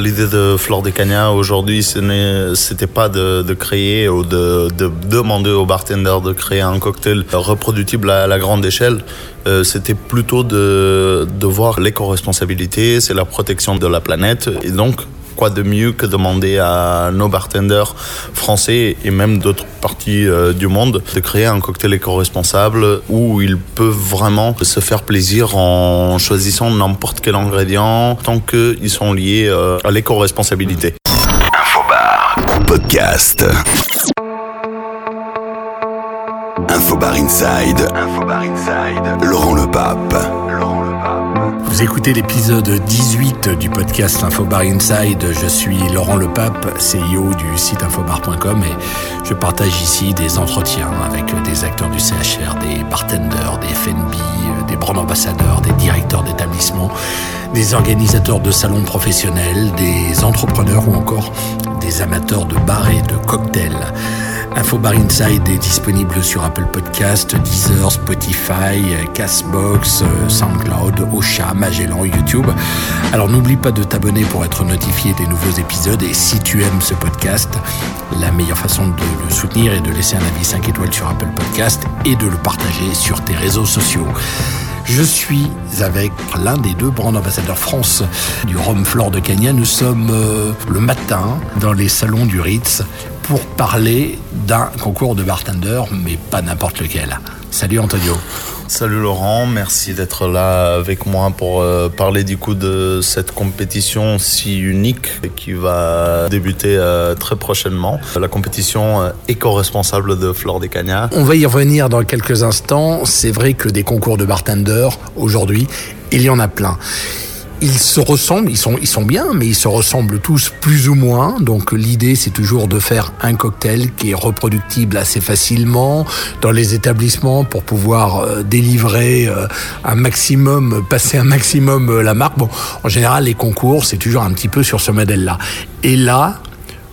L'idée de Flore des Cagnas aujourd'hui, ce n'était pas de, de, créer ou de, de, demander aux bartenders de créer un cocktail reproductible à la grande échelle. Euh, c'était plutôt de, de voir l'éco-responsabilité, c'est la protection de la planète. Et donc, de mieux que demander à nos bartenders français et même d'autres parties euh, du monde de créer un cocktail éco-responsable où ils peuvent vraiment se faire plaisir en choisissant n'importe quel ingrédient tant qu'ils sont liés euh, à l'éco-responsabilité. Infobar podcast. Infobar Inside. Infobar Inside. Laurent Le Pape. Écoutez l'épisode 18 du podcast Infobar Inside. Je suis Laurent Lepape, CEO du site infobar.com et je partage ici des entretiens avec des acteurs du CHR, des bartenders, des FNB, des brand ambassadeurs, des directeurs d'établissements, des organisateurs de salons professionnels, des entrepreneurs ou encore des amateurs de bars et de cocktails. Infobar Inside est disponible sur Apple Podcast, Deezer, Spotify, Castbox, SoundCloud, Ocha, Magellan, YouTube. Alors n'oublie pas de t'abonner pour être notifié des nouveaux épisodes et si tu aimes ce podcast, la meilleure façon de le soutenir est de laisser un avis 5 étoiles sur Apple Podcast et de le partager sur tes réseaux sociaux. Je suis avec l'un des deux brand ambassadeurs France du Rhum Flore de Cagna. Nous sommes euh, le matin dans les salons du Ritz pour parler d'un concours de bartender, mais pas n'importe lequel. Salut Antonio. Salut Laurent, merci d'être là avec moi pour euh, parler du coup de cette compétition si unique qui va débuter euh, très prochainement. La compétition euh, éco-responsable de Flore des Cagnats. On va y revenir dans quelques instants. C'est vrai que des concours de bartender aujourd'hui, il y en a plein ils se ressemblent, ils sont, ils sont bien, mais ils se ressemblent tous plus ou moins. Donc l'idée, c'est toujours de faire un cocktail qui est reproductible assez facilement dans les établissements pour pouvoir euh, délivrer euh, un maximum, passer un maximum euh, la marque. Bon, en général, les concours, c'est toujours un petit peu sur ce modèle-là. Et là,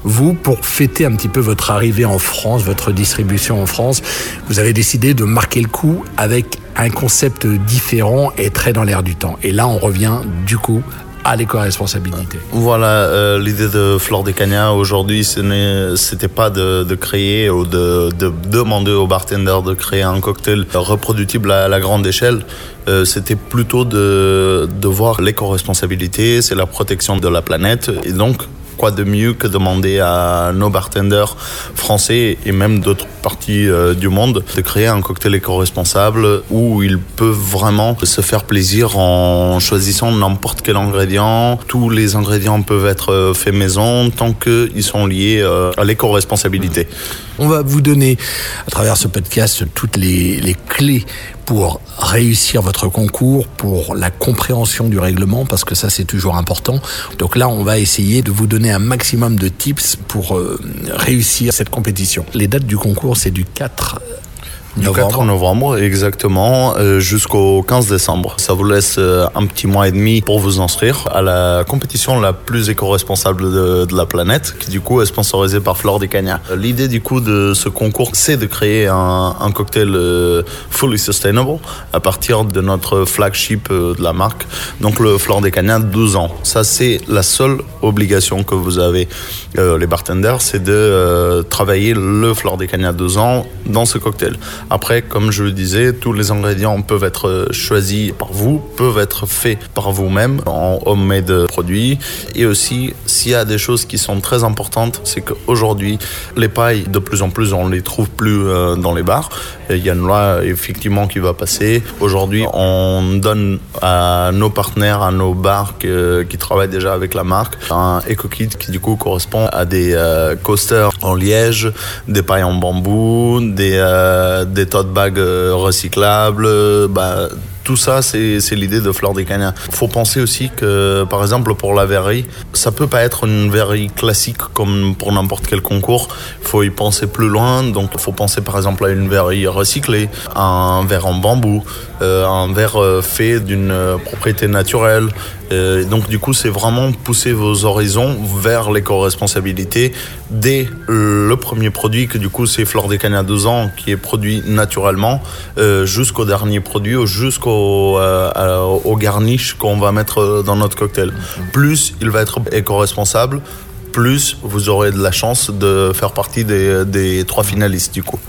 vous, pour fêter un petit peu votre arrivée en France, votre distribution en France, vous avez décidé de marquer le coup avec un concept différent et très dans l'air du temps. Et là, on revient du coup à l'éco-responsabilité. Voilà, euh, l'idée de Flore des Cagnats aujourd'hui, ce n'était pas de, créer ou de, demander aux bartenders de créer un cocktail reproductible à la grande échelle. Euh, c'était plutôt de, de voir l'éco-responsabilité, c'est la protection de la planète. Et donc, quoi de mieux que demander à nos bartenders français et même d'autres parties euh, du monde de créer un cocktail éco-responsable où ils peuvent vraiment se faire plaisir en choisissant n'importe quel ingrédient. Tous les ingrédients peuvent être euh, faits maison tant qu'ils sont liés euh, à l'éco-responsabilité. On va vous donner à travers ce podcast toutes les, les clés pour réussir votre concours, pour la compréhension du règlement, parce que ça c'est toujours important. Donc là, on va essayer de vous donner un maximum de tips pour euh, réussir cette compétition. Les dates du concours, c'est du 4 du 4 novembre, exactement, euh, jusqu'au 15 décembre. Ça vous laisse euh, un petit mois et demi pour vous inscrire à la compétition la plus éco-responsable de, la planète, qui du coup est sponsorisée par Flore des Cagnats. L'idée du coup de ce concours, c'est de créer un, cocktail euh, fully sustainable à partir de notre flagship de la marque, donc le Flore des Cagnats 12 ans. Ça, c'est la seule obligation que vous avez, les bartenders, c'est de travailler le Flore des Cagnats 12 ans dans ce cocktail. Après, comme je le disais, tous les ingrédients peuvent être choisis par vous, peuvent être faits par vous-même en homemade produits. Et aussi, s'il y a des choses qui sont très importantes, c'est qu'aujourd'hui, les pailles, de plus en plus, on les trouve plus euh, dans les bars. Il y a une loi effectivement qui va passer. Aujourd'hui, on donne à nos partenaires, à nos bars qui travaillent déjà avec la marque, un eco-kit qui du coup correspond à des euh, coasters en liège, des pailles en bambou, des, euh, des tote bags euh, recyclables, bah, tout ça, c'est l'idée de Fleur des Cagnas. Il faut penser aussi que, par exemple, pour la verrerie, ça peut pas être une verrerie classique comme pour n'importe quel concours. Il faut y penser plus loin. Donc, il faut penser, par exemple, à une verrerie recyclée, un verre en bambou, euh, un verre euh, fait d'une propriété naturelle, Euh, donc du coup, c'est vraiment pousser vos horizons vers l'éco-responsabilité dès le premier produit, que du coup c'est Flore des Cagnes à 12 ans, qui est produit naturellement, euh, jusqu'au dernier produit, jusqu'au euh, au garnish qu'on va mettre dans notre cocktail. Plus il va être éco-responsable, plus vous aurez de la chance de faire partie des, trois finalistes du coup.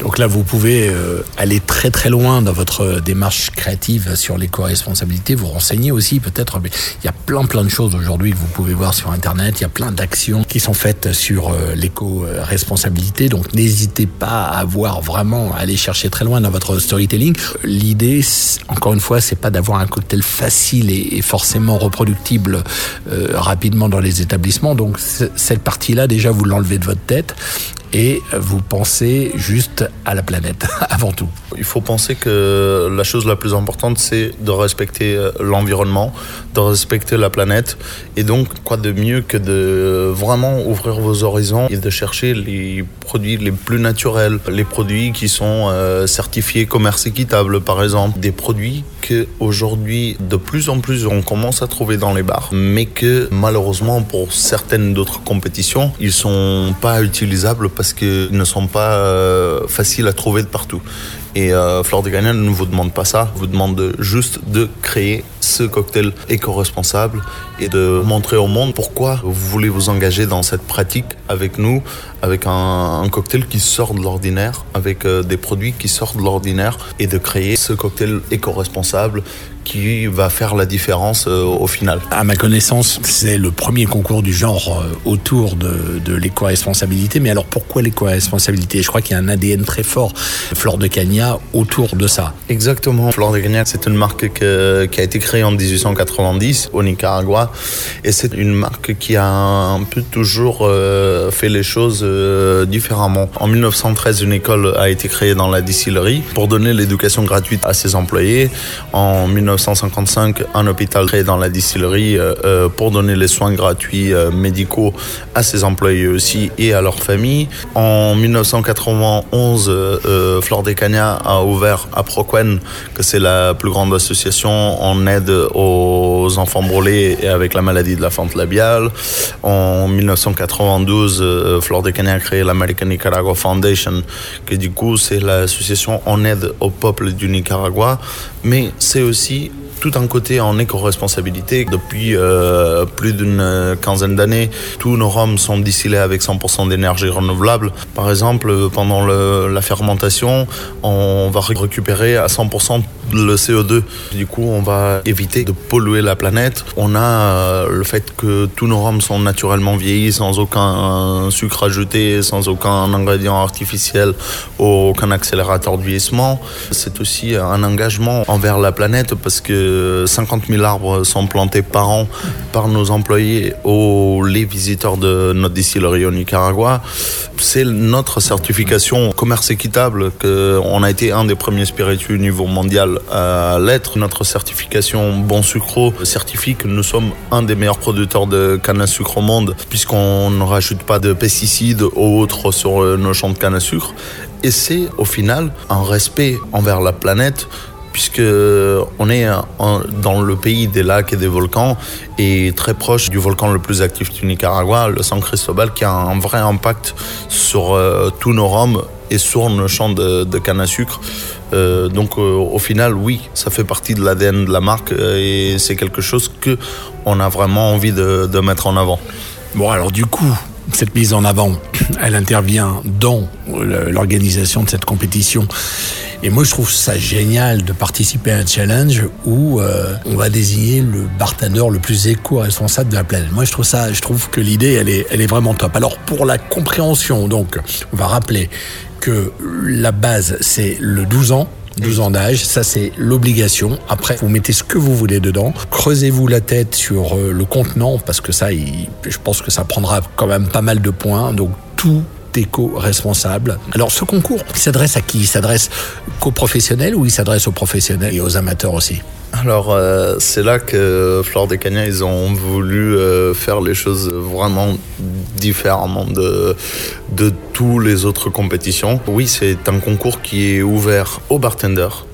Donc là, vous pouvez euh, aller très très loin dans votre démarche créative sur l'éco-responsabilité, vous renseigner aussi peut-être, mais il y a plein plein de choses aujourd'hui que vous pouvez voir sur Internet, il y a plein d'actions qui sont faites sur euh, l'éco-responsabilité, donc n'hésitez pas à voir vraiment, à aller chercher très loin dans votre storytelling. L'idée, encore une fois, c'est pas d'avoir un cocktail facile et, forcément reproductible euh, rapidement dans les établissements, donc donc cette partie-là, déjà, vous l'enlevez de votre tête et vous pensez juste à la planète avant tout. Il faut penser que la chose la plus importante, c'est de respecter euh, l'environnement, de respecter la planète. Et donc, quoi de mieux que de vraiment ouvrir vos horizons et de chercher les produits les plus naturels, les produits qui sont euh, certifiés commerce équitable, par exemple. Des produits que aujourd'hui, de plus en plus, on commence à trouver dans les bars, mais que malheureusement, pour certaines d'autres compétitions, ils sont pas utilisables parce qu'ils ne sont pas euh, faciles à trouver de partout. Et euh, Flore de Gagnant ne vous demande pas ça, vous demande juste de créer ce cocktail éco-responsable et de montrer au monde pourquoi vous voulez vous engager dans cette pratique avec nous, avec un, cocktail qui sort de l'ordinaire, avec euh, des produits qui sortent de l'ordinaire et de créer ce cocktail éco-responsable qui va faire la différence euh, au final. À ma connaissance, c'est le premier concours du genre euh, autour de, l'éco-responsabilité. Mais alors pourquoi l'éco-responsabilité? Je crois qu'il y a un ADN très fort, Flore de Autour de ça. Exactement. Flore de Cagna, c'est une marque qui a été créée en 1890 au Nicaragua. Et c'est une marque qui a un peu toujours euh, fait les choses différemment. En 1913, une école a été créée dans la distillerie pour donner l'éducation gratuite à ses employés. En 1955, un hôpital créé dans la distillerie euh, euh, pour donner les soins gratuits euh, médicaux à ses employés aussi et à leurs familles. En 1991, Flore des A ouvert à Proquen, que c'est la plus grande association en aide aux enfants brûlés et avec la maladie de la fente labiale. En 1992, Flore des Cagna a créé l'American Nicaragua Foundation, qui du coup c'est l'association en aide au peuple du Nicaragua, mais c'est aussi tout un côté en éco-responsabilité. Depuis euh, plus d'une quinzaine d'années, tous nos rhums sont distillés avec 100% d'énergie renouvelable. Par exemple, pendant la fermentation, on va récupérer à 100% le CO2. Du coup, on va éviter de polluer la planète. On a euh, le fait que tous nos rhums sont naturellement vieillis sans aucun sucre ajouté, sans aucun ingrédient artificiel, aucun accélérateur de vieillissement. C'est aussi un engagement envers la planète parce que 50 000 arbres sont plantés par an par nos employés ou les visiteurs de notre distillerie au Nicaragua. C'est notre certification commerce équitable qu'on a été un des premiers spiritueux au niveau mondial à l'être. Notre certification Bon Sucro certifie que nous sommes un des meilleurs producteurs de canne à sucre au monde, puisqu'on ne rajoute pas de pesticides ou autres sur nos champs de canne à sucre. Et c'est au final un respect envers la planète puisque on est dans le pays des lacs et des volcans et très proche du volcan le plus actif du Nicaragua, le San Cristobal, qui a un vrai impact sur euh, tous nos rhums et sur nos champs de, canne à sucre. Euh, donc euh, au final, oui, ça fait partie de l'ADN de la marque et c'est quelque chose que on a vraiment envie de mettre en avant. Bon, alors du coup, cette mise en avant, elle intervient dans l'organisation de cette compétition. Et moi, je trouve ça génial de participer à un challenge où euh, on va désigner le bartender le plus éco-responsable de la planète. Moi, je trouve ça, je trouve que l'idée, elle est, elle est vraiment top. Alors, pour la compréhension, donc, on va rappeler que la base, c'est le 12 ans. 12 ans d'âge, ça c'est l'obligation. Après, vous mettez ce que vous voulez dedans. Creusez-vous la tête sur euh, le contenant parce que ça, je pense que ça prendra quand même pas mal de points. Donc tout éco-responsable. Alors ce concours, il s'adresse à qui? Il s'adresse qu'aux professionnels ou il s'adresse aux professionnels et aux amateurs aussi? Alors euh, c'est là que Flore des Cagnas ils ont voulu euh, faire les choses vraiment différemment de, de tous les autres compétitions. Oui, c'est un concours qui est ouvert aux bartenders,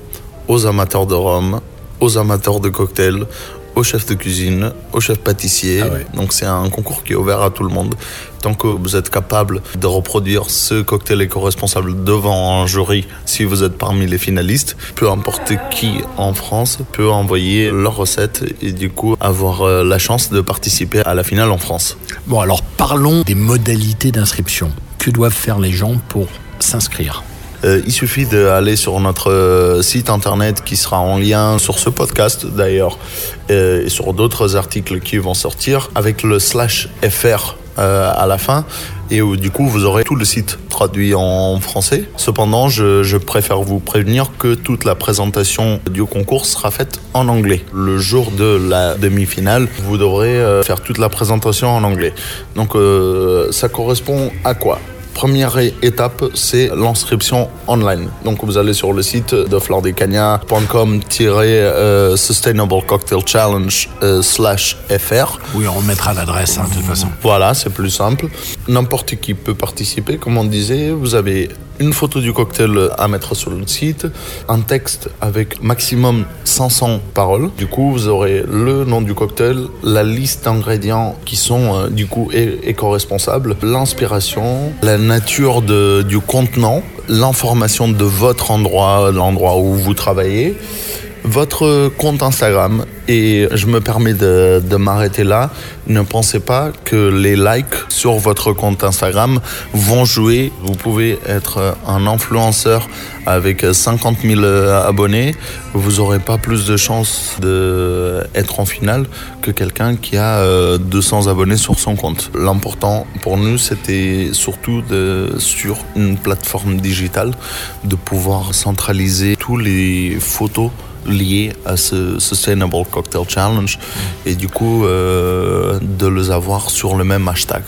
aux amateurs de rhum, aux amateurs de cocktails, aux chefs de cuisine, aux chefs pâtissiers. Ah ouais. Donc c'est un concours qui est ouvert à tout le monde. Tant que vous êtes capable de reproduire ce cocktail éco-responsable devant un jury, si vous êtes parmi les finalistes, peu importe qui en France peut envoyer leur recette et du coup avoir euh, la chance de participer à la finale en France. Bon, alors parlons des modalités d'inscription. Que doivent faire les gens pour s'inscrire? Euh, il suffit d'aller sur notre euh, site internet qui sera en lien sur ce podcast d'ailleurs euh, et sur d'autres articles qui vont sortir avec le slash fr à la fin et où du coup vous aurez tout le site traduit en français. Cependant, je, préfère vous prévenir que toute la présentation du concours sera faite en anglais. Le jour de la demi-finale, vous devrez faire toute la présentation en anglais. Donc ça correspond à quoi? Première étape, c'est l'inscription online. Donc vous allez sur le site de flordecagna.com euh, Cocktail Challenge euh, slash FR. Oui, on mettra l'adresse hein, de toute façon. Voilà, c'est plus simple. N'importe qui peut participer, comme on disait. Vous avez une photo du cocktail à mettre sur le site, un texte avec maximum 500 paroles. Du coup, vous aurez le nom du cocktail, la liste d'ingrédients qui sont euh, du coup éco-responsables, l'inspiration, la nature du contenant, l'information de votre endroit, l'endroit où vous travaillez votre compte Instagram et je me permets de, m'arrêter là. Ne pensez pas que les likes sur votre compte Instagram vont jouer. Vous pouvez être un influenceur avec 50 000 abonnés. Vous n'aurez pas plus de chances d'être en finale que quelqu'un qui a euh, 200 abonnés sur son compte. L'important pour nous, c'était surtout de, sur une plateforme digitale de pouvoir centraliser tous les photos liés à ce Sustainable Cocktail Challenge et du coup euh, de les avoir sur le même hashtag.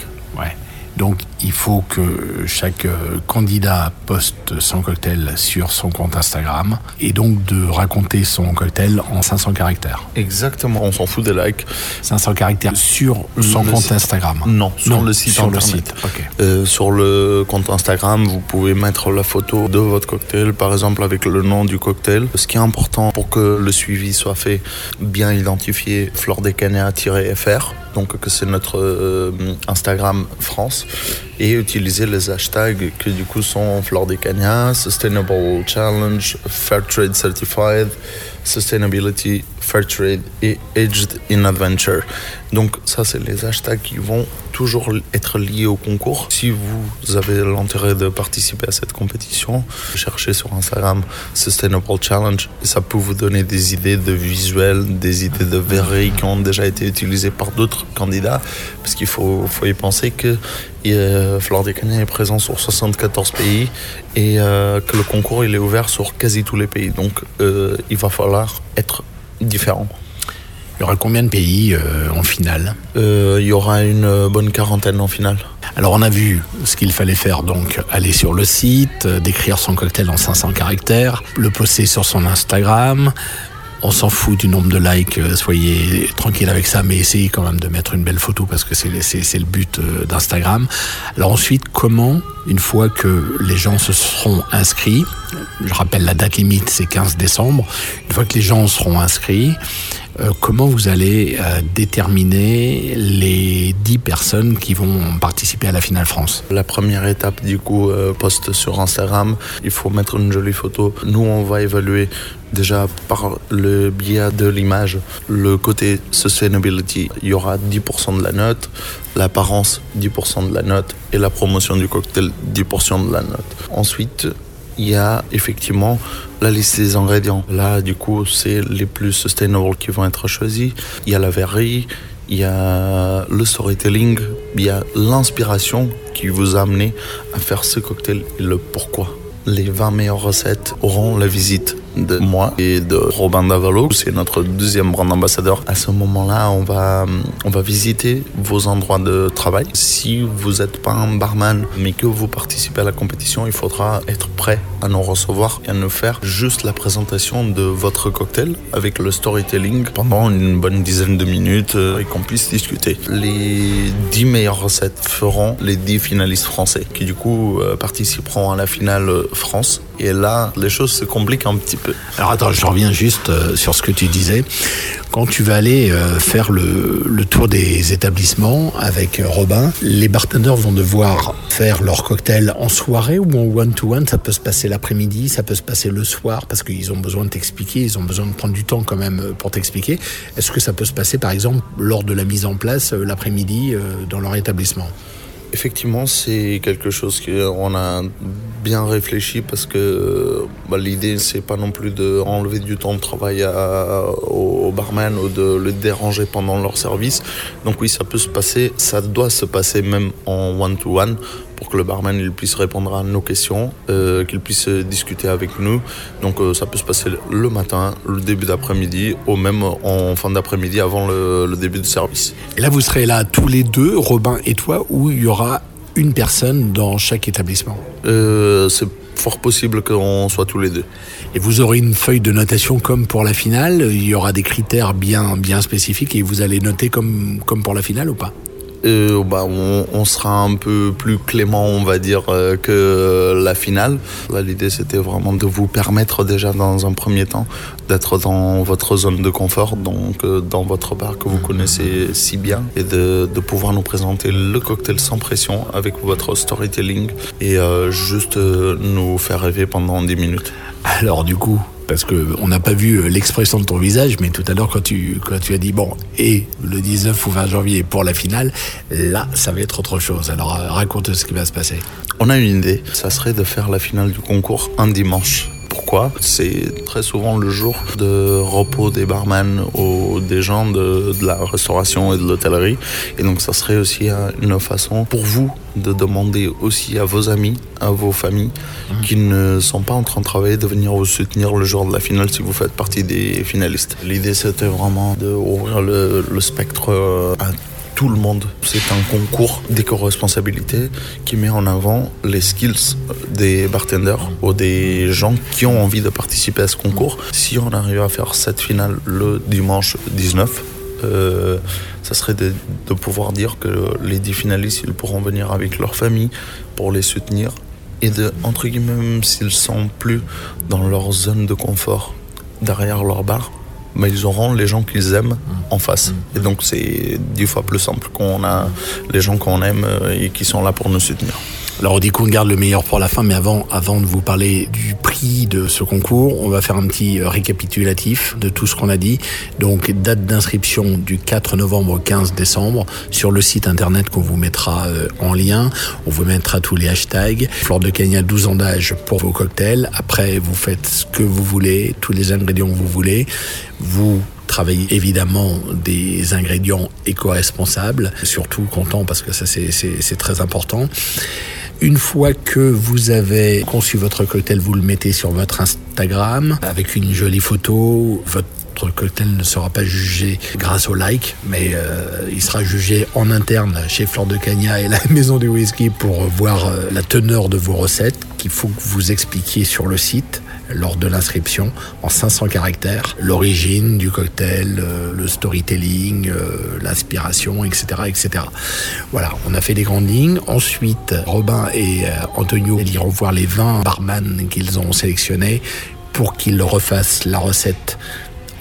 Donc il faut que chaque euh, candidat poste son cocktail sur son compte Instagram et donc de raconter son cocktail en 500 caractères. Exactement, on s'en fout des likes. 500 caractères sur son Le compte site. Instagram. Non, sur le site sur le site. Euh, sur le compte Instagram, vous pouvez mettre la photo de votre cocktail, par exemple avec le nom du cocktail. Ce qui est important pour que le suivi soit fait, bien identifier flordecania-fr, donc que c'est notre euh, Instagram France, et utiliser les hashtags que du coup sont Flordecania, Sustainable Challenge, Fairtrade Certified, Sustainability, Fairtrade et Aged in Adventure. Donc ça, c'est les hashtags qui vont toujours être liés au concours. Si vous avez l'intérêt de participer à cette compétition, cherchez sur Instagram Sustainable Challenge et ça peut vous donner des idées de visuels, des idées de verreries qui ont déjà été utilisées par d'autres candidats. Parce qu'il faut, faut y penser que euh, Flore est présent sur 74 pays et euh, que le concours il est ouvert sur quasi tous les pays. Donc euh, il va falloir être différent. Il y aura combien de pays euh, en finale Euh, il y aura une bonne quarantaine en finale. Alors on a vu ce qu'il fallait faire, donc aller sur le site, euh, décrire son cocktail en 500 caractères, le poster sur son Instagram. On s'en fout du nombre de likes, euh, soyez tranquille avec ça, mais essayez quand même de mettre une belle photo parce que c'est le but euh, d'Instagram. Alors ensuite, comment, une fois que les gens se seront inscrits, je rappelle la date limite c'est 15 décembre, une fois que les gens seront inscrits, euh, comment vous allez euh, déterminer les 10 personnes qui vont participer à la finale France? La première étape, du coup, euh, post sur Instagram, il faut mettre une jolie photo. Nous, on va évaluer déjà par le biais de l'image le côté sustainability. Il y aura 10% de la note, l'apparence 10% de la note et la promotion du cocktail 10% de la note. Ensuite, il y a effectivement la liste des ingrédients. Là, du coup, c'est les plus sustainable qui vont être choisis. Il y a la verrerie, il y a le storytelling, il y a l'inspiration qui vous a amené à faire ce cocktail et le pourquoi. Les 20 meilleures recettes auront la visite de moi et de Robin Davalo. C'est notre deuxième brand ambassadeur. À ce moment-là, on va, on va visiter vos endroits de travail. Si vous n'êtes pas un barman, mais que vous participez à la compétition, il faudra être prêt à nous recevoir et à nous faire juste la présentation de votre cocktail avec le storytelling pendant une bonne dizaine de minutes euh, et qu'on puisse discuter. Les 10 meilleures recettes feront les 10 finalistes français qui du coup euh, participeront à la finale France Et là, les choses se compliquent un petit peu. Alors attends, je reviens juste euh, sur ce que tu disais. Quand tu vas aller euh, faire le, tour des établissements avec euh, Robin, les bartenders vont devoir faire leur cocktail en soirée ou en one-to-one? -one. Ça peut se passer l'après-midi, ça peut se passer le soir parce qu'ils ont besoin de t'expliquer, ils ont besoin de prendre du temps quand même pour t'expliquer. Est-ce que ça peut se passer par exemple lors de la mise en place l'après-midi dans leur établissement? Effectivement, c'est quelque chose qu'on a bien réfléchi parce que bah, l'idée, c'est pas non plus d'enlever du temps de travail aux barman ou de le déranger pendant leur service. Donc oui, ça peut se passer, ça doit se passer même en one-to-one pour que le barman il puisse répondre à nos questions, euh, qu'il puisse discuter avec nous. Donc euh, ça peut se passer le matin, le début d'après-midi, ou même en fin d'après-midi avant le, le, début du service. Et là, vous serez là tous les deux, Robin et toi, où il y aura une personne dans chaque établissement? Euh, C'est fort possible qu'on soit tous les deux. Et vous aurez une feuille de notation comme pour la finale? Il y aura des critères bien, bien spécifiques et vous allez noter comme, comme pour la finale ou pas? Euh, bah, on, sera un peu plus clément, on va dire, euh, que la finale. L'idée, c'était vraiment de vous permettre déjà, dans un premier temps, d'être dans votre zone de confort, donc euh, dans votre bar que vous connaissez si bien, et de, de, pouvoir nous présenter le cocktail sans pression avec votre storytelling et juste nous faire rêver pendant 10 minutes. Alors, du coup, parce qu'on n'a pas vu l'expression de ton visage, mais tout à l'heure quand tu, quand tu as dit bon, et le 19 ou 20 janvier pour la finale, là, ça va être autre chose. Alors raconte ce qui va se passer. On a une idée, ça serait de faire la finale du concours un dimanche. Pourquoi C'est très souvent le jour de repos des barman ou des gens de, de la restauration et de l'hôtellerie. Et donc ça serait aussi une façon pour vous de demander aussi à vos amis, à vos familles mmh. qui ne sont pas en train de travailler, de venir vous soutenir le jour de la finale si vous faites partie des finalistes. L'idée c'était vraiment d'ouvrir le, le spectre à tout le monde. C'est un concours d'éco-responsabilité qui met en avant les skills des bartenders ou des gens qui ont envie de participer à ce concours. Si on arrive à faire cette finale le dimanche 19, euh, ça serait de, pouvoir dire que les 10 finalistes, ils pourront venir avec leur famille pour les soutenir et de, entre guillemets, même s'ils sont plus dans leur zone de confort derrière leur bar, mais ils auront les gens qu'ils aiment en face. Et donc c'est dix fois plus simple qu'on a les gens qu'on aime et qui sont là pour nous soutenir. Alors on dit qu'on garde le meilleur pour la fin, mais avant, avant de vous parler du prix de ce concours, on va faire un petit récapitulatif de tout ce qu'on a dit. Donc date d'inscription du 4 novembre au 15 décembre sur le site internet qu'on vous mettra en lien. On vous mettra tous les hashtags. Flore de Cagna 12 ans d'âge pour vos cocktails. Après, vous faites ce que vous voulez, tous les ingrédients que vous voulez. Vous travailler évidemment des ingrédients éco-responsables, surtout content parce que ça c'est très important. Une fois que vous avez conçu votre cocktail, vous le mettez sur votre Instagram avec une jolie photo. Votre cocktail ne sera pas jugé grâce au like, mais euh, il sera jugé en interne chez Flore de Cagna et la Maison du Whisky pour voir euh, la teneur de vos recettes qu'il faut que vous expliquiez sur le site lors de l'inscription en 500 caractères, l'origine du cocktail, euh, le storytelling, euh, l'inspiration, etc., etc. Voilà, on a fait des grandes lignes. Ensuite, Robin et euh, Antonio iront voir les 20 barman qu'ils ont sélectionnés pour qu'ils refassent la recette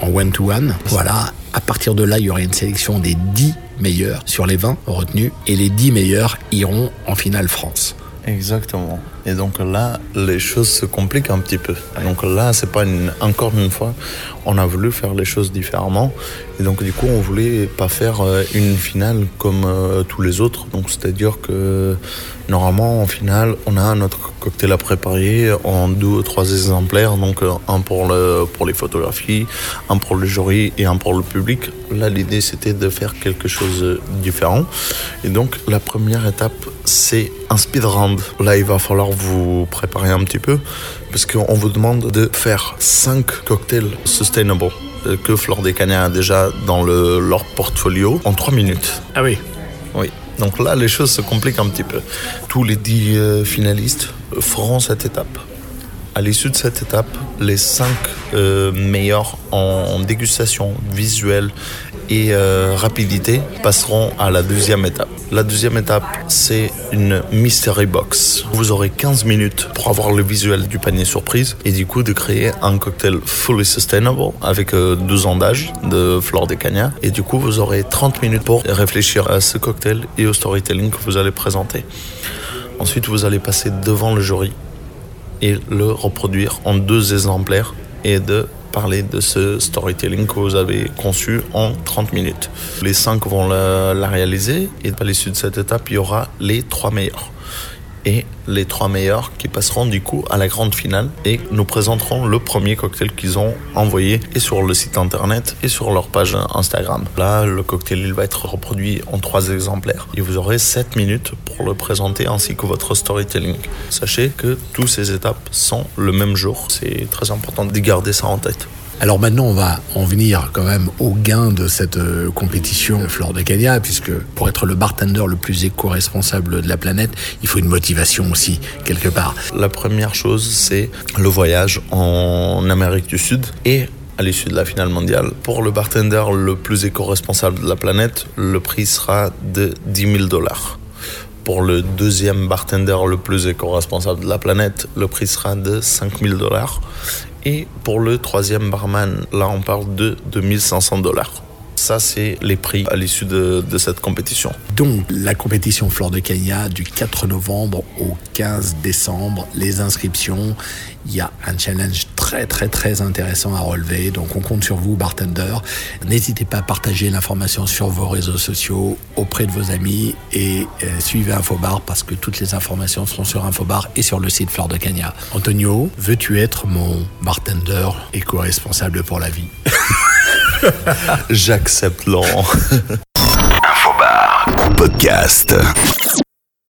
en one-to-one. Voilà, à partir de là, il y aura une sélection des 10 meilleurs sur les 20 retenus et les 10 meilleurs iront en finale France. Exactement. Et donc là, les choses se compliquent un petit peu. Donc là, c'est pas une, encore une fois, on a voulu faire les choses différemment. Et donc du coup, on voulait pas faire une finale comme euh, tous les autres. Donc c'est-à-dire que normalement, en finale, on a notre cocktail à préparer en deux ou trois exemplaires. Donc un pour le pour les photographies, un pour le jury et un pour le public. Là, l'idée c'était de faire quelque chose de différent. Et donc la première étape, c'est un speed round. Là, il va falloir vous préparer un petit peu parce qu'on vous demande de faire 5 cocktails sustainable que Flore des Cagnas a déjà dans le, leur portfolio en 3 minutes. Ah oui Oui. Donc là, les choses se compliquent un petit peu. Tous les 10 euh, finalistes feront cette étape. À l'issue de cette étape, les 5 euh, meilleurs en dégustation visuelle et euh, rapidité passeront à la deuxième étape. La deuxième étape, c'est une mystery box. Vous aurez 15 minutes pour avoir le visuel du panier surprise et du coup de créer un cocktail fully sustainable avec euh, deux ans d'âge de Flore de Cagna. Et du coup, vous aurez 30 minutes pour réfléchir à ce cocktail et au storytelling que vous allez présenter. Ensuite, vous allez passer devant le jury et le reproduire en deux exemplaires et de parler de ce storytelling que vous avez conçu en 30 minutes. Les cinq vont la, réaliser et à l'issue de cette étape, il y aura les trois meilleurs et les trois meilleurs qui passeront du coup à la grande finale et nous présenterons le premier cocktail qu'ils ont envoyé et sur le site internet et sur leur page Instagram. Là, le cocktail il va être reproduit en trois exemplaires et vous aurez 7 minutes pour le présenter ainsi que votre storytelling. Sachez que toutes ces étapes sont le même jour. C'est très important de garder ça en tête. Alors maintenant, on va en venir quand même au gain de cette euh, compétition Flore de puisque pour être le bartender le plus éco-responsable de la planète, il faut une motivation aussi, quelque part. La première chose, c'est le voyage en Amérique du Sud et à l'issue de la finale mondiale. Pour le bartender le plus éco-responsable de la planète, le prix sera de 10 000 dollars. Pour le deuxième bartender le plus éco-responsable de la planète, le prix sera de 5 000 dollars. Et pour le troisième barman, là on parle de 2500 dollars. Ça, c'est les prix à l'issue de, de, cette compétition. Donc, la compétition Flore de Cagna du 4 novembre au 15 décembre, les inscriptions, il y a un challenge très très très intéressant à relever. Donc, on compte sur vous, bartender. N'hésitez pas à partager l'information sur vos réseaux sociaux auprès de vos amis et euh, suivez Infobar parce que toutes les informations seront sur Infobar et sur le site Flore de Cagna. Antonio, veux-tu être mon bartender éco-responsable pour la vie? J'accepte Laurent. Infobar podcast.